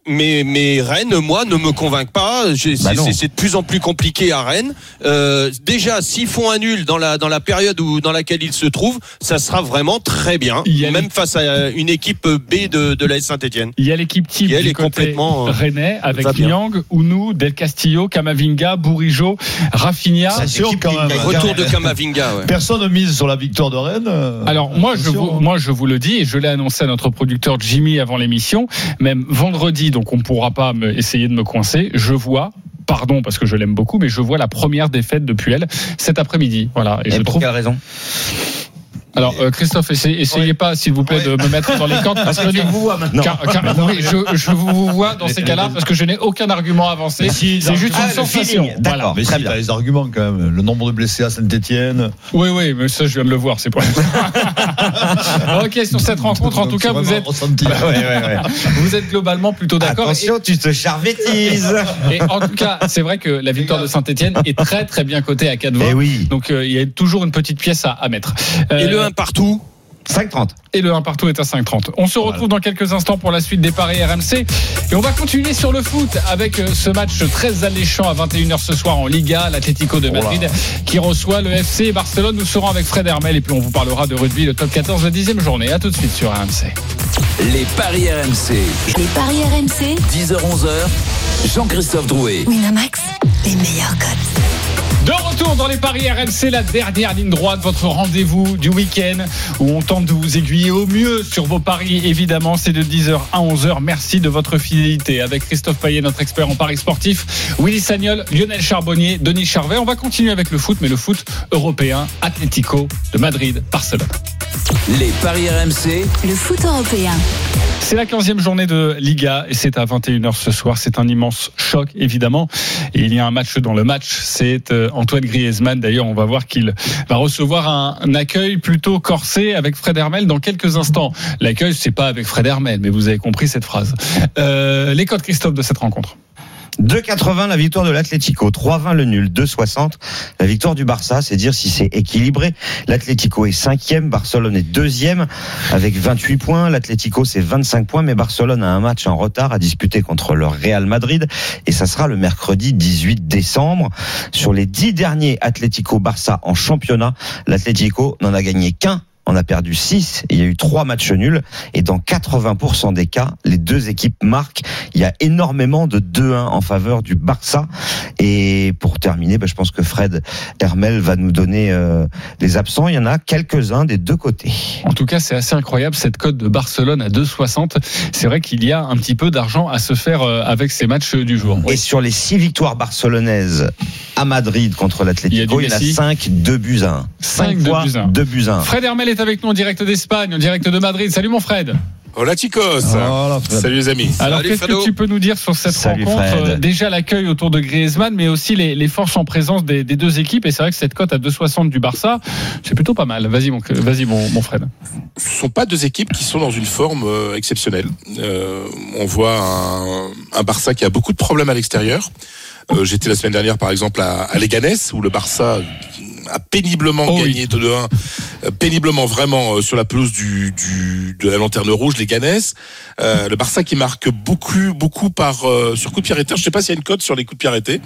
mais mais Rennes, moi, ne me convainc pas. Bah C'est de plus en plus compliqué à Rennes. Euh, déjà, s'ils font un nul dans la dans la période où dans laquelle ils se trouvent, ça sera vraiment très bien, Il y a même face à une équipe B de de la Saint-Etienne. Il y a l'équipe type du est côté complètement, euh, rennais avec. Niang, Ounou, Del Castillo, Camavinga, Bourigeau, Rafinha. C'est sûr quand qui même. Retour de Kamavinga. Ouais. Personne ne mise sur la victoire de Rennes. euh, Alors moi je, vous, hein. moi je vous le dis et je l'ai annoncé à notre producteur Jimmy avant l'émission, même vendredi donc on ne pourra pas me, essayer de me coincer, je vois pardon parce que je l'aime beaucoup mais je vois la première défaite depuis elle cet après-midi. Voilà et, Et je pour trouve quelle raison? Alors euh, Christophe essayez, essayez pas s'il vous plaît de me mettre dans les camps parce que tu vous vois maintenant. car- car- oui, je, je vous vois dans ces cas-là parce que je n'ai aucun argument avancé. Si, C'est juste Ah, une sensation. Voilà. Mais si, bien. t'as les arguments quand même. Le nombre de blessés à Saint-Etienne. Oui, oui, mais ça je viens de le voir, c'est pas. ok, sur cette rencontre, en tout cas, vous êtes, Ressenti. Ouais, ouais, ouais. vous êtes globalement plutôt d'accord. Attention, tu te charvettises. Et, en tout cas, c'est vrai que la victoire de Saint-Etienne est très très bien cotée à 4 Eh oui. Donc euh, il y a toujours une petite pièce à, à mettre. Euh, Et le 1 partout. 5-30. et le 1 partout est à 5,30. On se retrouve dans quelques instants pour la suite des paris RMC. Et on va continuer sur le foot avec euh, ce match très alléchant à 21h ce soir en Liga, l'Atlético de Madrid qui reçoit le FC Barcelone. Nous serons avec Fred Hermel et puis on vous parlera de rugby, le top 14 de 10e journée. À tout de suite sur RMC. Les paris RMC. Les paris RMC, 10h-11h. Jean-Christophe Drouet. Winamax, les meilleurs codes. De retour dans les paris RMC, la dernière ligne droite, votre rendez-vous du week-end où on tente de vous aiguiller au mieux sur vos paris. Évidemment, c'est de 10h à 11h. Merci de votre fidélité. Avec Christophe Payet, notre expert en paris sportif, Willy Sagnol, Lionel Charbonnier, Denis Charvet. On va continuer avec le foot, mais le foot européen, Atlético de Madrid, Barcelone. Les paris RMC. Le foot européen. C'est la 15e journée de Liga et c'est à 21h ce soir. C'est un immense choc, évidemment. Et il y a un match dans le match. C'est euh, Antoine Griezmann. D'ailleurs, on va voir qu'il va recevoir un, accueil plutôt corsé avec Fred Hermel dans quelques instants. L'accueil, c'est pas avec Fred Hermel, mais vous avez compris cette phrase. Euh, les codes Christophe de cette rencontre. 2,80 la victoire de l'Atlético, 3,20 le nul, 2,60 la victoire du Barça, c'est dire si c'est équilibré. L'Atlético est cinquième, Barcelone est deuxième avec 28 points. L'Atlético c'est 25 points, mais Barcelone a un match en retard à disputer contre le Real Madrid et ça sera le mercredi 18 décembre. Sur les dix derniers Atlético-Barça en championnat, l'Atlético n'en a gagné qu'un. On a perdu 6, il y a eu trois matchs nuls et dans 80% des cas, les deux équipes marquent. Il y a énormément de 2-1 en faveur du Barça. Et pour terminer, bah, je pense que Fred Hermel va nous donner euh, les absents. Il y en a quelques-uns des deux côtés. En tout cas, c'est assez incroyable cette cote de Barcelone à 2,60. C'est vrai qu'il y a un petit peu d'argent à se faire euh, avec ces matchs du jour. Et sur les six victoires barcelonaises à Madrid contre l'Atlético, Il il y a en a Messi. 5, 2 buts à 1. 5 2 fois, buts à un. 2 buts à 1. Fred Hermel est avec nous en direct d'Espagne, en direct de Madrid. Salut mon Fred. Hola chicos. Salut les amis. Alors qu'est-ce que tu peux nous dire sur cette Salut, rencontre Fred. Euh, Déjà l'accueil autour de Griezmann, mais aussi les, les forces en présence des, des deux équipes? Et c'est vrai que cette cote à 2,60 du Barça, c'est plutôt pas mal. Vas-y mon, vas-y mon, mon Fred. Ce sont pas deux équipes qui sont dans une forme euh, exceptionnelle. Euh, on voit un, un Barça qui a beaucoup de problèmes à l'extérieur. Euh, J'étais la semaine dernière par exemple à, à Leganés où le Barça a péniblement Oh oui. gagné 2-1, euh, péniblement vraiment euh, sur la pelouse du, du, de la lanterne rouge, Leganés. Euh, le Barça qui marque beaucoup, beaucoup par euh, sur coup de pied arrêté. Je sais pas s'il y a une cote sur les coups de pied arrêtés,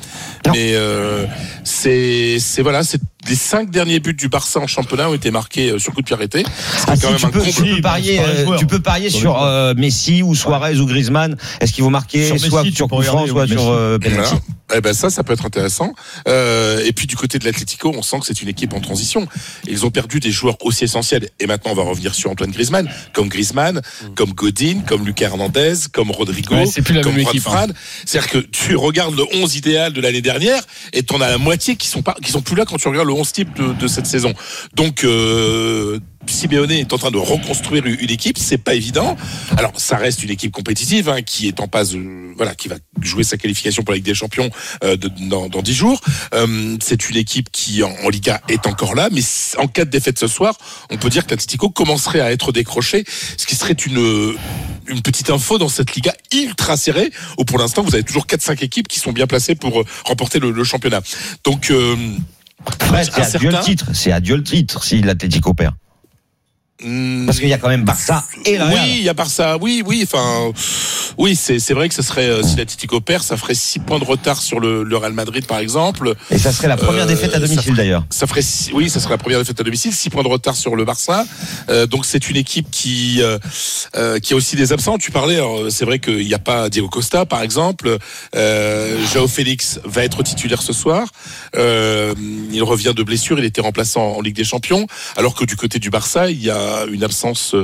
mais euh, c'est c'est voilà, c'est les cinq derniers buts du Barça en championnat ont été marqués euh, sur coup de pied arrêté. Ah, C'est si, quand même tu, peux, tu peux parier, les euh, tu peux parier Sur les euh, Messi ou Suarez ou Griezmann. Est-ce qu'ils vont marquer Sur Messi, soit tu sur coup franc, soit sur Messi. euh, penalty. Eh ben ça, ça peut être intéressant. Euh, et puis du côté de l'Atlético, on sent que c'est une équipe en transition. Ils ont perdu des joueurs aussi essentiels. Et maintenant, on va revenir sur Antoine Griezmann, comme Griezmann, comme Godin, comme Lucas Hernandez, comme Rodrigo, Ouais, c'est plus la comme équipe, hein. C'est-à-dire que tu regardes le 11 idéal de l'année dernière et t'en as la moitié qui sont pas, qui sont plus là quand tu regardes le 11 type de, de cette saison. Donc euh, Simeone est en train de reconstruire une équipe, c'est pas évident. Alors ça reste une équipe compétitive hein, qui est en passe, de- voilà, qui va jouer sa qualification pour la Ligue des Champions euh, de- dans, dans 10 jours. Euh, c'est une équipe qui en, en Liga est encore là, mais en cas de défaite ce soir, on peut dire que l'Atlético commencerait à être décroché, ce qui serait une une petite info dans cette Liga ultra serrée où pour l'instant vous avez toujours 4-5 équipes qui sont bien placées pour euh, remporter le, le championnat. Donc euh, c'est un adieu le titre. C'est adieu le titre si l'Atlético perd. Parce qu'il y a quand même Barça et la oui, il y a Barça. Oui, oui. Enfin, oui, c'est vrai que ce serait euh, si l'Atlético perd, ça ferait 6 points de retard sur le, le Real Madrid, par exemple. Et ça serait la première Euh, défaite à domicile d'ailleurs. Ça ferait, six- oui, ça serait la première défaite à domicile, 6 points de retard sur le Barça. Euh, donc c'est une équipe qui qui a aussi des absents. Tu parlais, c'est vrai qu'il n'y a pas Diego Costa, par exemple. Joao Félix va être titulaire ce soir. Il revient de blessure, il était remplaçant en Ligue des Champions, alors que du côté du Barça, il y a une absence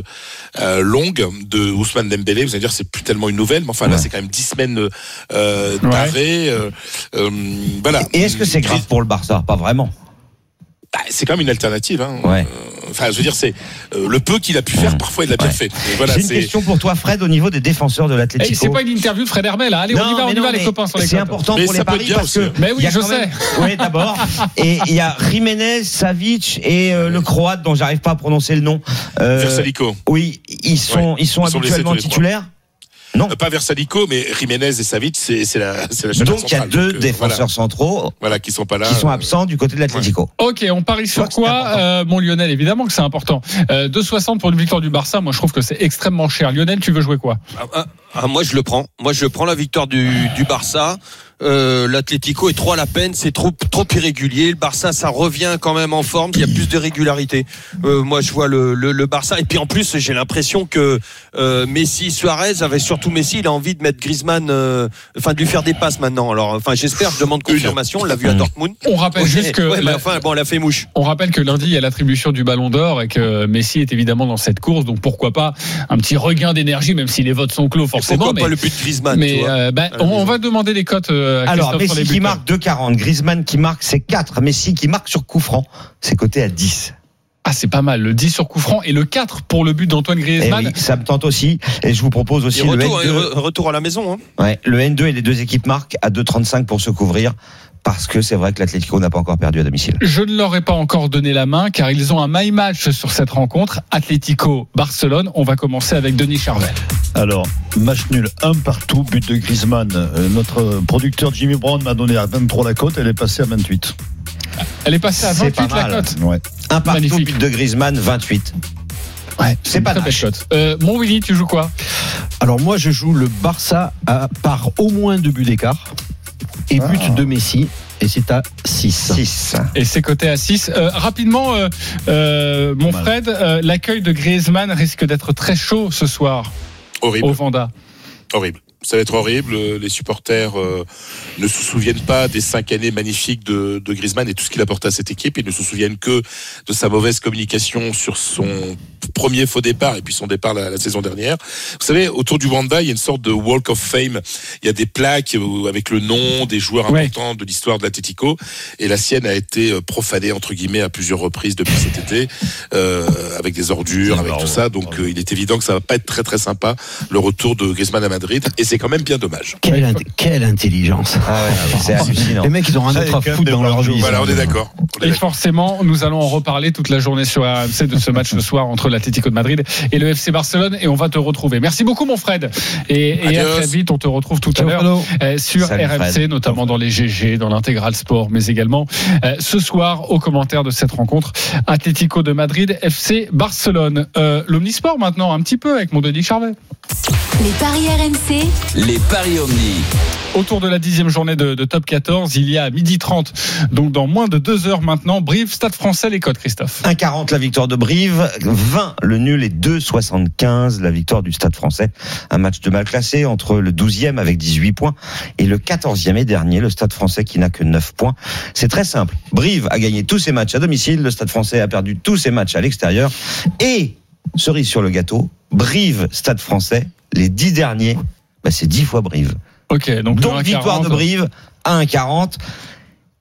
longue de Ousmane Dembélé. Vous allez dire, c'est plus tellement une nouvelle, mais enfin là, c'est quand même 10 semaines euh, d'arrêt. euh, euh, voilà. Et est-ce que c'est grave pour le Barça? Pas vraiment. Bah, c'est quand même une alternative. Hein. Ouais. Euh, Enfin, je veux dire, c'est euh, le peu qu'il a pu faire. Parfois, il l'a bien fait. Voilà, J'ai une question pour toi, Fred, au niveau des défenseurs de Eh, l'Atlético. c'est pas une interview de Fred Hermel. hein. Allez, on y va, on y non, va, les copains sur les C'est important Mais pour les paris parce que. Mais oui, je sais. même- Oui, d'abord. Et il y a Jiménez, Savic et euh, le Croate dont j'arrive pas à prononcer le nom. Euh, Versalico. Oui, ils sont, Ouais. ils sont Ils habituellement titulaires. Non. Euh, Pas Versalico, mais Jiménez et Savic, c'est c'est la, c'est la Donc il y a deux Donc, euh, défenseurs voilà. centraux Voilà, qui sont pas là. qui sont euh, absents du côté de l'Atlético. Ok, on parie sur quoi euh, Mon Lionel, évidemment que c'est important. Euh, 2,60 pour une victoire du Barça, moi je trouve que c'est extrêmement cher. Lionel, tu veux jouer quoi? Ah, ah, ah, moi je le prends. Moi je prends la victoire du, du Barça. Euh, L'Atlético est trop à la peine, c'est trop trop irrégulier. Le Barça, ça revient quand même en forme. Il y a plus de régularité. Euh, moi, je vois le, le, le Barça. Et puis en plus, j'ai l'impression que euh, Messi, Suarez, avec surtout Messi, il a envie de mettre Griezmann, euh, enfin de lui faire des passes maintenant. Alors, enfin, j'espère. Je demande confirmation. On l'a vu à Dortmund. On rappelle juste que ouais, mais la- enfin, bon, elle a fait mouche. On rappelle que lundi, il y a l'attribution du Ballon d'Or et que Messi est évidemment dans cette course. Donc pourquoi pas un petit regain d'énergie, même si les votes sont clos Et forcément. pourquoi mais pas le but de Griezmann mais, euh, bah, à la on, va demander les cotes euh, à Alors Messi qui marque 2,40, Griezmann qui marque c'est 4, Messi qui marque sur coup franc, c'est coté à 10. Ah, c'est pas mal. Le 10 sur coup franc et le 4 pour le but d'Antoine Eh Griezmann. oui, ça me tente aussi. Et je vous propose aussi Et le retour, N2. hein, re- retour à la maison. Hein. Ouais, le N2 et les deux équipes marquent à 2,35 pour se couvrir. Parce que c'est vrai que l'Atlético n'a pas encore perdu à domicile. Je ne leur ai pas encore donné la main car ils ont un my match sur cette rencontre. Atlético Barcelone. On va commencer avec Denis Charvel. Alors, match nul, un partout, but de Griezmann. Euh, notre producteur Jimmy Brown m'a donné à 23 la cote, elle est passée à 28. Elle est passée à C'est 28 pas la cote. Ouais. Un partout, Magnifique. but de Griezmann, 28. Ouais, C'est pas très belle. Euh, mon Willy, tu joues quoi? Alors moi, je joue le Barça à, par au moins deux buts d'écart et but Ah. de Messi et c'est à 6. 6. Et c'est coté à 6. Euh, rapidement, euh, euh, mon Mal. Fred, euh, l'accueil de Griezmann risque d'être très chaud ce soir Horrible. au Vanda. Horrible. Ça va être horrible. Les supporters euh, ne se souviennent pas des cinq années magnifiques de, de Griezmann et tout ce qu'il apporte à cette équipe. Ils ne se souviennent que de sa mauvaise communication sur son premier faux départ et puis son départ la, la saison dernière. Vous savez, autour du Wanda, il y a une sorte de Walk of Fame. Il y a des plaques euh, avec le nom des joueurs Ouais. importants de l'histoire de l'Atletico et la sienne a été euh, profanée entre guillemets à plusieurs reprises depuis cet été euh, avec des ordures, avec tout ça. Donc euh, il est évident que ça va pas être très très sympa le retour de Griezmann à Madrid et c'est quand même bien dommage. Quelle, int- quelle intelligence. Ah ouais, c'est hallucinant. Les mecs, ils ont rien Ça, d'autre il y a à foutre dans leur vie. Voilà, on est d'accord. Et forcément, nous allons en reparler toute la journée sur RMC de ce match ce soir entre l'Atlético de Madrid et le FC Barcelone et on va te retrouver. Merci beaucoup mon Fred. Et, et à très vite, on te retrouve tout à l'heure euh, sur Salut, RMC, Fred. notamment dans les GG, dans l'intégral sport, mais également euh, ce soir au commentaire de cette rencontre Atlético de Madrid, FC Barcelone. Euh, L'Omnisport maintenant, un petit peu avec mon Denis Charvet. Les paris RMC, Les paris Omni. Autour de la dixième journée de, de Top 14, il y a à midi 30, donc dans moins de deux heures maintenant, Brive, Stade français, les codes, Christophe. 1,40 la victoire de Brive, 20 le nul et 2,75 la victoire du Stade français. Un match de mal classé entre le 12e avec 18 points et le 14e et dernier, le Stade français qui n'a que 9 points. C'est très simple. Brive a gagné tous ses matchs à domicile, le Stade français a perdu tous ses matchs à l'extérieur et, cerise sur le gâteau, Brive, Stade français, les 10 derniers, bah, c'est 10 fois Brive. Ok, donc, Donc le 1,40, victoire de Brive à 1,40.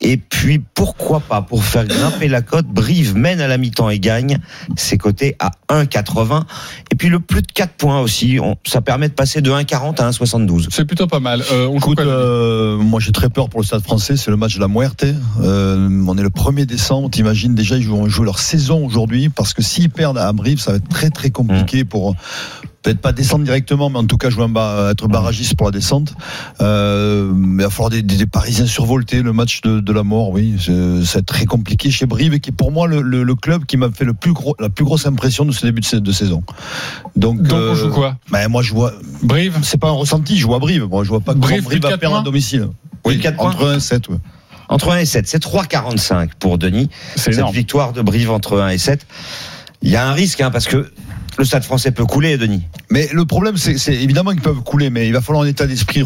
Et puis, pourquoi pas, pour faire grimper la cote, Brive mène à la mi-temps et gagne. C'est coté à 1,80. Et puis, le plus de 4 points aussi, on- ça permet de passer de 1,40 à 1,72. C'est plutôt pas mal. Euh, on joue Écoute, quoi, euh, moi j'ai très peur pour le Stade français, c'est le match de la Muerte. Euh, on est le 1er décembre, t'imagines déjà ils vont jouer leur saison aujourd'hui parce que s'ils perdent à Brive, ça va être très très compliqué pour peut-être pas descendre directement, mais en tout cas jouer un bas, être barragiste pour la descente. Euh, mais il va falloir des, des- des Parisiens survoltés, le match de, de la mort, oui, c'est- très compliqué chez Brive, qui est pour moi le, le- le club qui m'a fait le plus gros, la plus grosse impression de ce début de, sa- de saison. Donc, Donc, on euh, joue quoi? ben, moi je vois, Brive? c'est pas un ressenti, je vois Brive, moi je vois pas Brive, Brive de va quatre perdre à domicile. Oui, de entre 1 et 7, ouais. Entre 1 et 7, c'est 3,45 pour Denis. C'est Cette énorme. victoire de Brive entre 1 et 7. Il y a un risque, hein, parce que le Stade français peut couler, Denis. Mais le problème, c'est évidemment qu'ils peuvent couler, mais il va falloir un état d'esprit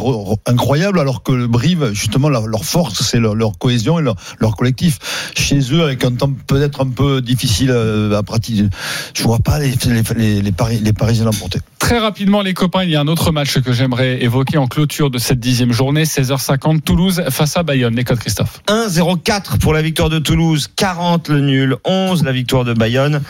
incroyable, alors que le Brive, justement, leur, leur force, c'est leur, leur cohésion et leur, leur collectif. Chez eux, avec un temps peut-être un peu difficile euh, à pratiquer, je vois pas les, les, les, les, Paris- les Parisiens l'emporter. Très rapidement, les copains, il y a un autre match que j'aimerais évoquer en clôture de cette dixième journée, 16h50, Toulouse face à Bayonne. Les codes, Christophe. 1-0-4 pour la victoire de Toulouse, 40 le nul, 11 la victoire de Bayonne.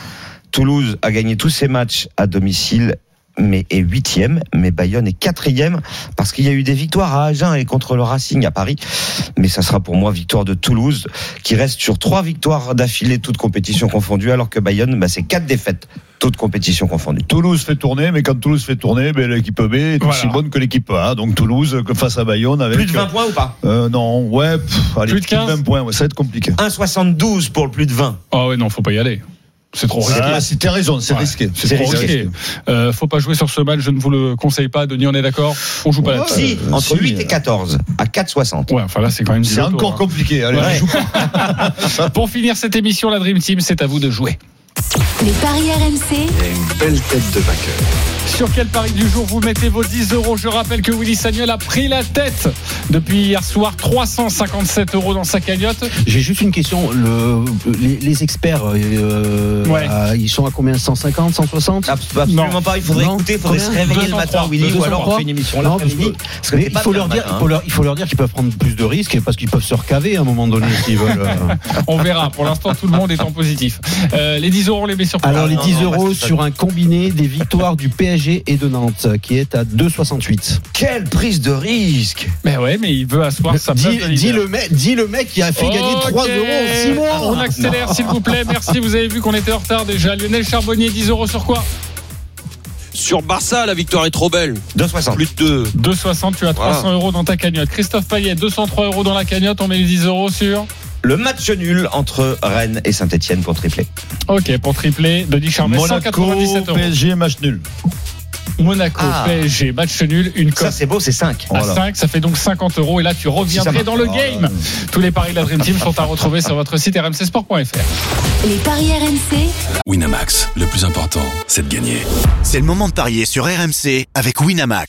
Toulouse a gagné tous ses matchs à domicile mais est huitième, mais Bayonne est quatrième parce qu'il y a eu des victoires à Agen et contre le Racing à Paris. Mais ça sera pour moi victoire de Toulouse qui reste sur trois victoires d'affilée, toutes compétitions confondues, alors que Bayonne, bah, c'est quatre défaites, toutes compétitions confondues. Toulouse fait tourner, mais quand Toulouse fait tourner, ben, l'équipe B est Voilà. aussi bonne que l'équipe A. Donc Toulouse que face à Bayonne avec. Plus de 20 points ou pas? euh, Non, ouais, pff, allez, Plus de 15? 20 points, ouais, ça va être compliqué. 1,72 pour le plus de 20. Ah ouais, non, faut pas y aller. C'est trop risqué. Ah, c'est- raison, c'est Ouais. risqué. C'est Trop risqué. risqué. Euh, faut pas jouer sur ce match, je ne vous le conseille pas. Denis, on est d'accord On joue pas Ouais. là-dessus. Si, Euh, entre si, 8 et 14 à 4,60. Ouais, enfin là, c'est quand même du C'est encore hein. compliqué. Allez, Ouais. joue pas. Pour finir cette émission, la Dream Team, c'est à vous de jouer. Les paris RMC, Sur quel pari du jour vous mettez vos 10 euros Je rappelle que Willy Sagnol a pris la tête depuis hier soir, 357 euros dans sa cagnotte. J'ai juste une question. Le, les, les experts, euh, Ouais. à- ils sont à combien? 150, 160 Abs- Absolument Non. pas. Il faudrait Non. écouter, il faudrait se réveiller le 203, matin, Willy, ou alors on 203. fait une émission t'es il faut, leur le dire, matin, il, faut leur, il faut leur dire qu'ils peuvent prendre plus de risques parce qu'ils peuvent se recaver à un moment donné s'ils veulent. euh. On verra. Pour l'instant, tout le monde est en positif. Euh, les 10 euros, on les met sur Alors les non, 10 non, euros sur un combiné des victoires du PSG et de Nantes qui est à 2,68. Quelle prise de risque Mais ouais, mais il veut asseoir sa place Dis, le mec, dis le mec qui a fait gagner 3 Ok. euros en 6 mois. On accélère, s'il vous plaît. Merci. Vous avez vu qu'on était en retard déjà. Lionel Charbonnier, 10 euros sur quoi? Sur Barça, la victoire est trop belle. 2,60. Plus de 260, tu as 300 euros dans ta cagnotte. Christophe Payet, 203 euros dans la cagnotte. On met les 10 euros sur. Le match nul entre Rennes et Saint-Etienne pour tripler. Ok, pour tripler, Denis Charvet, Monaco, 197 euros. PSG, match nul. Monaco, Ah. PSG, match nul, une Ça, c'est beau, c'est 5. à Voilà. 5, ça fait donc 50 euros. Et là, tu reviendrais dans le Ah, game. Tous les paris de la Dream Team sont à retrouver sur votre site rmcsport.fr. les paris RMC, Winamax, le plus important, c'est de gagner. C'est le moment de parier sur RMC avec Winamax.